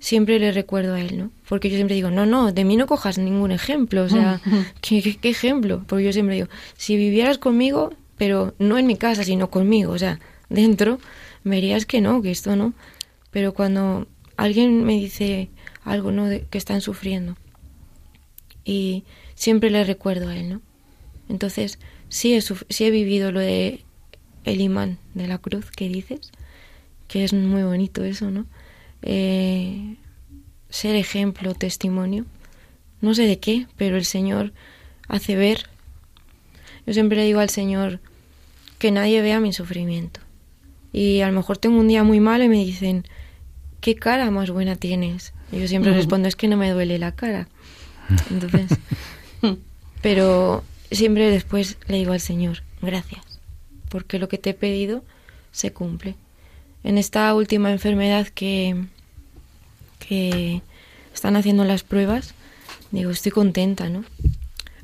siempre le recuerdo a él, ¿no? Porque yo siempre digo, no, no, de mí no cojas ningún ejemplo, o sea, ¿qué, qué, qué ejemplo? Porque yo siempre digo, si vivieras conmigo, pero no en mi casa, sino conmigo, o sea, dentro, verías que no, que esto no. Pero cuando alguien me dice algo, ¿no? De, que están sufriendo, y siempre le recuerdo a él, ¿no? Entonces, sí he, sí he vivido lo de el imán de la cruz que dices, que es muy bonito eso, ¿no? Eh, ser ejemplo, testimonio, no sé de qué, pero el Señor hace ver. Yo siempre le digo al Señor que nadie vea mi sufrimiento. Y a lo mejor tengo un día muy malo y me dicen, ¿qué cara más buena tienes? Yo siempre respondo, es que no me duele la cara. Entonces, pero siempre después le digo al Señor, gracias, porque lo que te he pedido se cumple. En esta última enfermedad que, que están haciendo las pruebas, digo, estoy contenta, ¿no?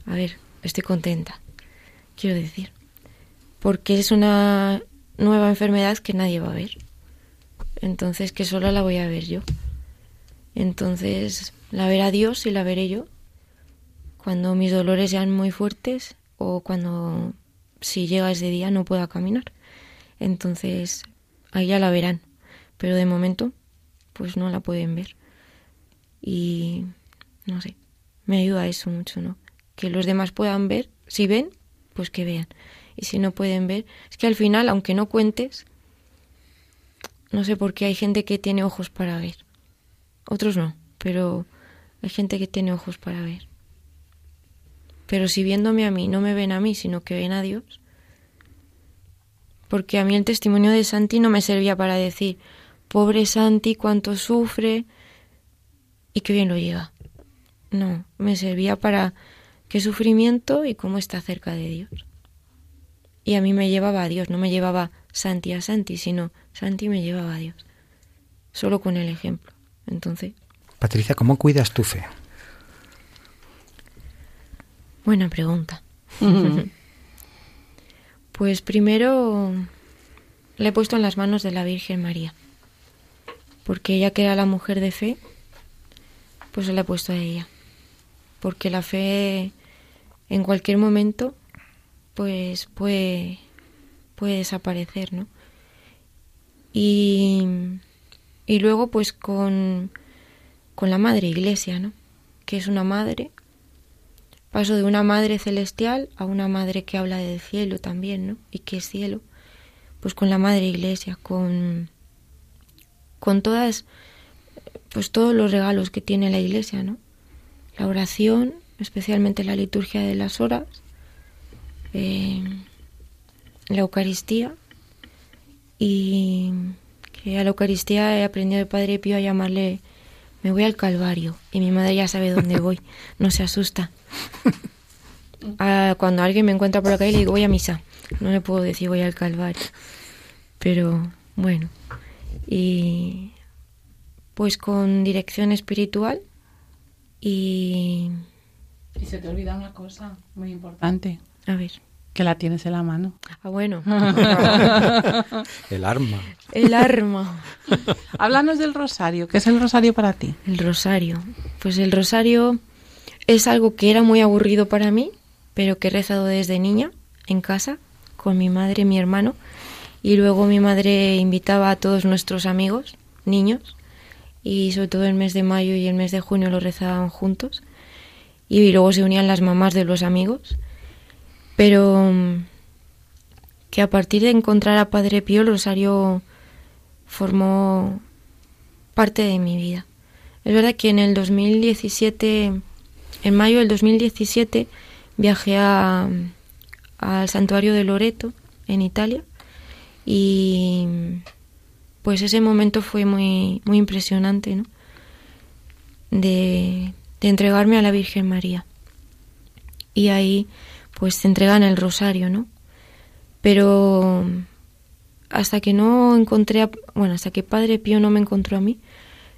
A ver, estoy contenta, quiero decir, porque es una nueva enfermedad que nadie va a ver. Entonces, que solo la voy a ver yo. Entonces, la verá Dios y la veré yo cuando mis dolores sean muy fuertes o cuando si llega ese día no pueda caminar. Entonces, ahí ya la verán, pero de momento pues no la pueden ver. Y no sé, me ayuda eso mucho, ¿no? Que los demás puedan ver, si ven, pues que vean. Y si no pueden ver, es que al final, aunque no cuentes, no sé por qué hay gente que tiene ojos para ver. Otros no, pero hay gente que tiene ojos para ver. Pero si viéndome a mí no me ven a mí, sino que ven a Dios. Porque a mí el testimonio de Santi no me servía para decir, pobre Santi, cuánto sufre y qué bien lo lleva. No, me servía para qué sufrimiento y cómo está cerca de Dios. Y a mí me llevaba a Dios, no me llevaba Santi a Santi, sino Santi me llevaba a Dios. Solo con el ejemplo. Entonces, Patricia, ¿cómo cuidas tu fe? buena pregunta. Pues primero le he puesto en las manos de la Virgen María. Porque ella que era la mujer de fe, pues se la he puesto a ella. Porque la fe en cualquier momento pues puede, puede desaparecer, ¿no? Y, y luego pues con, con la Madre Iglesia, ¿no? Que es una madre. Paso de una madre celestial a una madre que habla del cielo también, ¿no? Y que es cielo. Pues con la Madre Iglesia, con, con todas, pues todos los regalos que tiene la Iglesia, ¿no? La oración, especialmente la liturgia de las horas, eh, la Eucaristía y que a la Eucaristía he aprendido de Padre Pío a llamarle me voy al Calvario y mi madre ya sabe dónde voy, no se asusta. Ah, cuando alguien me encuentra por la calle le digo voy a misa, no le puedo decir voy al Calvario, pero bueno, y pues con dirección espiritual y Y se te olvida una cosa muy importante, a ver, que la tienes en la mano. ah bueno, El arma. el arma. Háblanos del rosario. ¿Qué es el rosario para ti? El rosario. Pues el rosario es algo que era muy aburrido para mí, pero que he rezado desde niña en casa con mi madre y mi hermano. Y luego mi madre invitaba a todos nuestros amigos, niños, y sobre todo el mes de mayo y el mes de junio lo rezaban juntos. Y luego se unían las mamás de los amigos. Pero mm, que a partir de encontrar a Padre Pío, el rosario formó parte de mi vida. Es verdad que en el 2017, en mayo del 2017, viajé a, al santuario de Loreto, en Italia, y pues ese momento fue muy, muy impresionante, ¿no? De, de entregarme a la Virgen María. Y ahí, pues te entregan el rosario, ¿no? Pero hasta que no encontré, a, bueno, hasta que Padre Pío no me encontró a mí,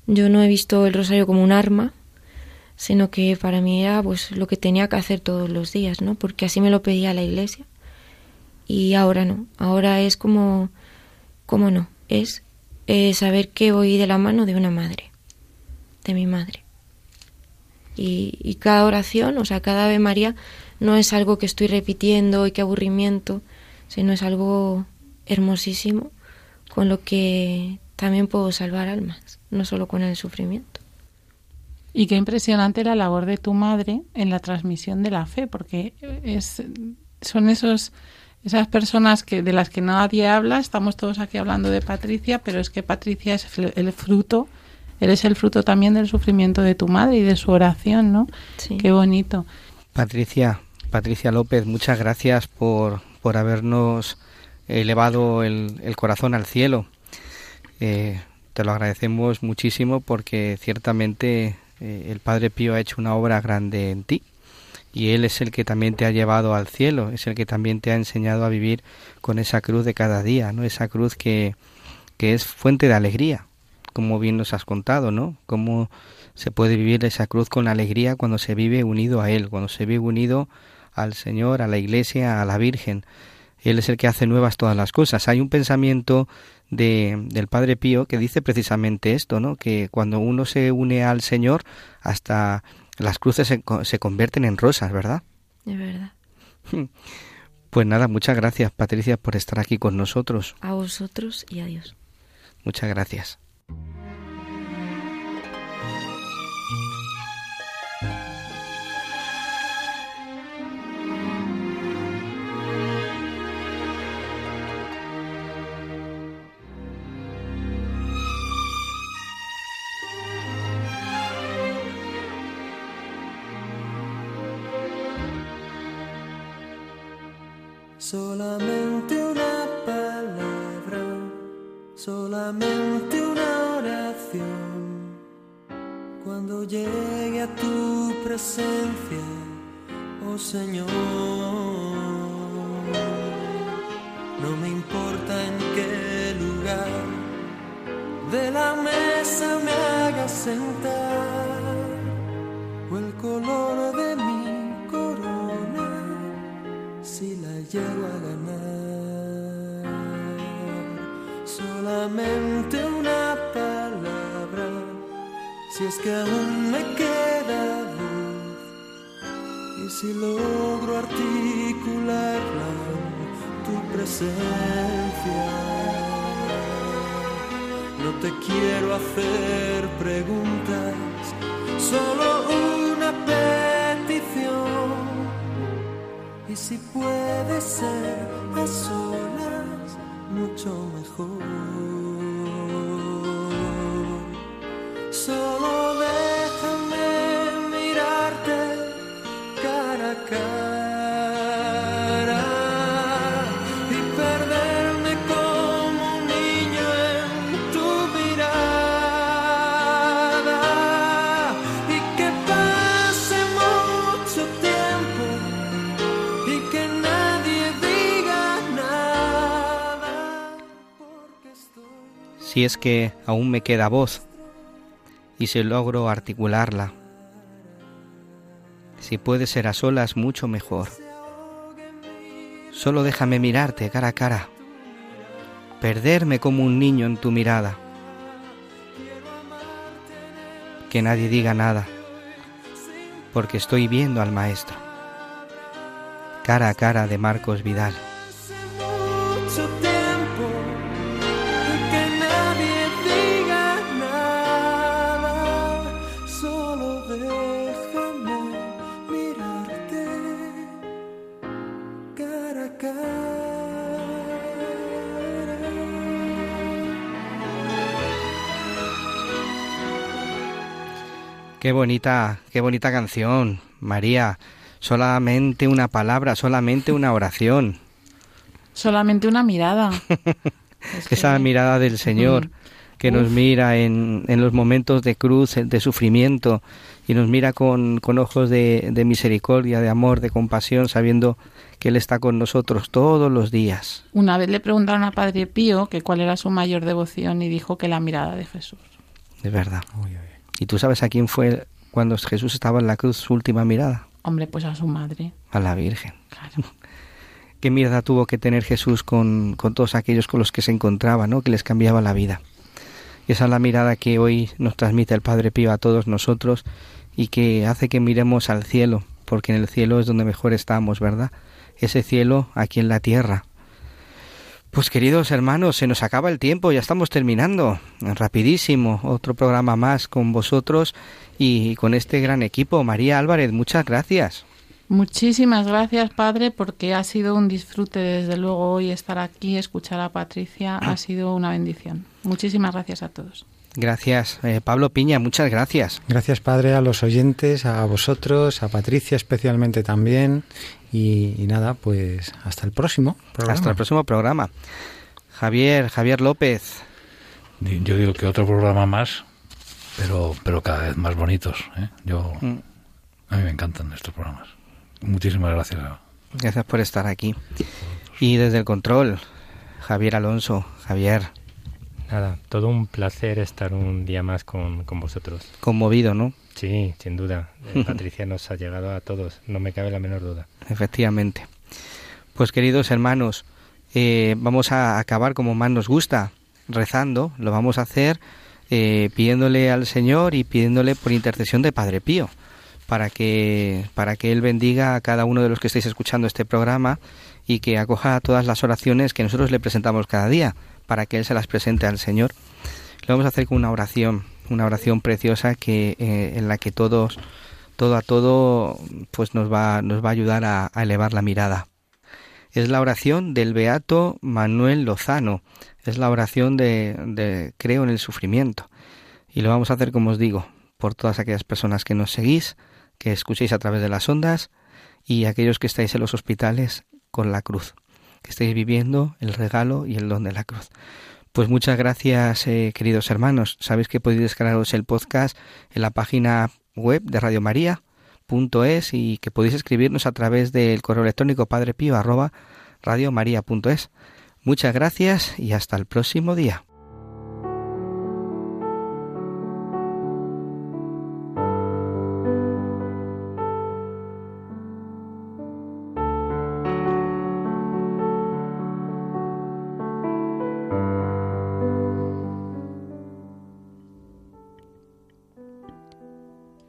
yo no he visto el rosario como un arma, sino que para mí era pues lo que tenía que hacer todos los días, ¿no? Porque así me lo pedía la iglesia. Y ahora no, ahora es como, como no, es eh, saber que voy de la mano de una madre, de mi madre. Y, y cada oración, o sea, cada Ave María, no es algo que estoy repitiendo y qué aburrimiento, sino es algo hermosísimo con lo que también puedo salvar almas, no solo con el sufrimiento. Y qué impresionante la labor de tu madre en la transmisión de la fe, porque es, son esos, esas personas que, de las que nadie habla. Estamos todos aquí hablando de Patricia, pero es que Patricia es el fruto, eres el fruto también del sufrimiento de tu madre y de su oración, ¿no? Sí. Qué bonito. Patricia, Patricia López, muchas gracias por, por habernos elevado el, el corazón al cielo. Eh, te lo agradecemos muchísimo porque ciertamente eh, el Padre Pío ha hecho una obra grande en ti y Él es el que también te ha llevado al cielo, es el que también te ha enseñado a vivir con esa cruz de cada día, ¿no? Esa cruz que, que es fuente de alegría, como bien nos has contado, ¿no? Cómo se puede vivir esa cruz con alegría cuando se vive unido a Él, cuando se vive unido al Señor, a la Iglesia, a la Virgen. Él es el que hace nuevas todas las cosas. Hay un pensamiento de, del Padre Pío que dice precisamente esto, ¿no? Que cuando uno se une al Señor, hasta las cruces se, se convierten en rosas, ¿verdad? Es verdad. Pues nada, muchas gracias Patricia por estar aquí con nosotros. A vosotros y a Dios. Muchas gracias. Solamente una palabra, solamente una oración. Cuando llegue a tu presencia, oh Señor, no me importa en qué lugar de la mesa me hagas sentar o el color llego a ganar. Solamente una palabra, si es que aún me queda voz, y si logro articularla tu presencia. No te quiero hacer preguntas, solo una petición. Si puede ser a solas, mucho mejor. Solo déjame mirarte cara a cara Si es que aún me queda voz y si logro articularla. Si puede ser a solas, mucho mejor. Solo déjame mirarte cara a cara, perderme como un niño en tu mirada. Que nadie diga nada, porque estoy viendo al Maestro. Cara a cara de Marcos Vidal. Qué bonita, qué bonita canción, María. Solamente una palabra, solamente una oración. Solamente una mirada. Es que- Esa mirada del Señor, Mm. que nos mira en, en, los momentos de cruz, de sufrimiento, y nos mira con, con ojos de, de, misericordia, de amor, de compasión, sabiendo que Él está con nosotros todos los días. Una vez le preguntaron a Padre Pío que cuál era su mayor devoción y dijo que la mirada de Jesús. De verdad. ¿Y tú sabes a quién fue cuando Jesús estaba en la cruz su última mirada? Hombre, pues a su madre. A la Virgen. Claro. Qué mirada tuvo que tener Jesús con, con todos aquellos con los que se encontraba, ¿no? Que les cambiaba la vida. Y esa es la mirada que hoy nos transmite el Padre Pío a todos nosotros y que hace que miremos al cielo, porque en el cielo es donde mejor estamos, ¿verdad? Ese cielo aquí en la tierra. Pues queridos hermanos, se nos acaba el tiempo, ya estamos terminando. Rapidísimo, otro programa más con vosotros y con este gran equipo. María Álvarez, muchas gracias. Muchísimas gracias, Padre, porque ha sido un disfrute desde luego hoy estar aquí, escuchar a Patricia, ha sido una bendición. Muchísimas gracias a todos. Gracias, eh, Pablo Piña, muchas gracias. Gracias, Padre, a los oyentes, a vosotros, a Patricia especialmente también. Y, y nada, pues hasta el próximo programa. Hasta el próximo programa. Javier, Javier López. Yo digo que otro programa más, pero, pero cada vez más bonitos. ¿eh? Yo, Mm. a mí me encantan estos programas. Muchísimas gracias. Gracias por estar aquí. Y desde el control, Javier Alonso. Javier, Nada, todo un placer estar un día más con, con vosotros. conmovido, ¿no? Sí, sin duda. Eh, Patricia nos ha llegado a todos, no me cabe la menor duda. Efectivamente. Pues queridos hermanos, eh, vamos a acabar como más nos gusta, rezando. Lo vamos a hacer eh, pidiéndole al Señor y pidiéndole por intercesión de Padre Pío, para que, para que Él bendiga a cada uno de los que estáis escuchando este programa y que acoja todas las oraciones que nosotros le presentamos cada día, para que Él se las presente al Señor. Lo vamos a hacer con una oración, una oración preciosa que eh, en la que todos todo a todo pues nos va nos va a ayudar a, a elevar la mirada. Es la oración del beato Manuel Lozano. Es la oración de, de creo en el sufrimiento. Y lo vamos a hacer como os digo, por todas aquellas personas que nos seguís, que escuchéis a través de las ondas y aquellos que estáis en los hospitales con la cruz, que estáis viviendo el regalo y el don de la cruz. Pues muchas gracias, eh, queridos hermanos. Sabéis que podéis descargaros el podcast en la página web de Radio María es y que podéis escribirnos a través del correo electrónico padrepío arroba radiomaria.es. Muchas gracias y hasta el próximo día.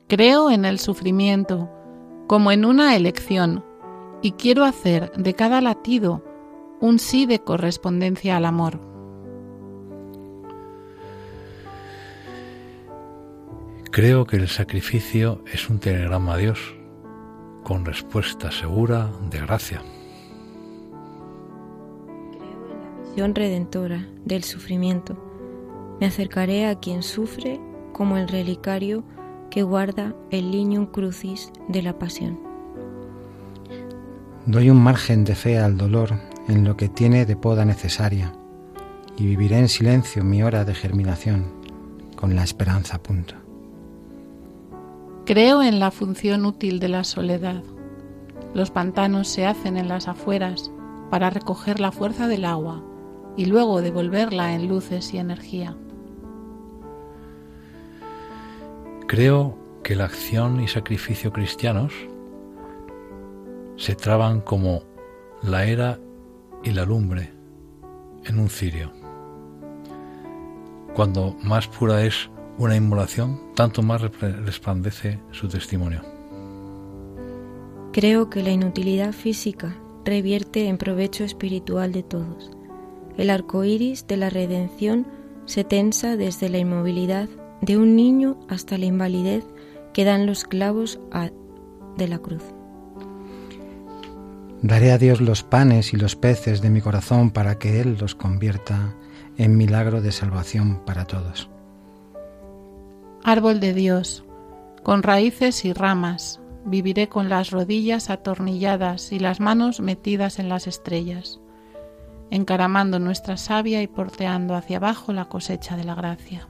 Creo en el sufrimiento como en una elección y quiero hacer de cada latido un sí de correspondencia al amor. Creo que el sacrificio es un telegrama a Dios con respuesta segura de gracia. Misión redentora del sufrimiento. Me acercaré a quien sufre como el relicario que guarda el lignum crucis de la pasión. Doy un margen de fe al dolor en lo que tiene de poda necesaria y viviré en silencio mi hora de germinación con la esperanza a punto. Creo en la función útil de la soledad. Los pantanos se hacen en las afueras para recoger la fuerza del agua y luego devolverla en luces y energía. Creo que la acción y sacrificio cristianos se traban como la era y la lumbre en un cirio. Cuando más pura es una inmolación, tanto más resplandece su testimonio. Creo que la inutilidad física revierte en provecho espiritual de todos. El arco iris de la redención se tensa desde la inmovilidad de un niño hasta la invalidez que dan los clavos a- de la cruz. Daré a Dios los panes y los peces de mi corazón para que Él los convierta en milagro de salvación para todos. Árbol de Dios, con raíces y ramas, viviré con las rodillas atornilladas y las manos metidas en las estrellas. encaramando nuestra savia y porteando hacia abajo la cosecha de la gracia.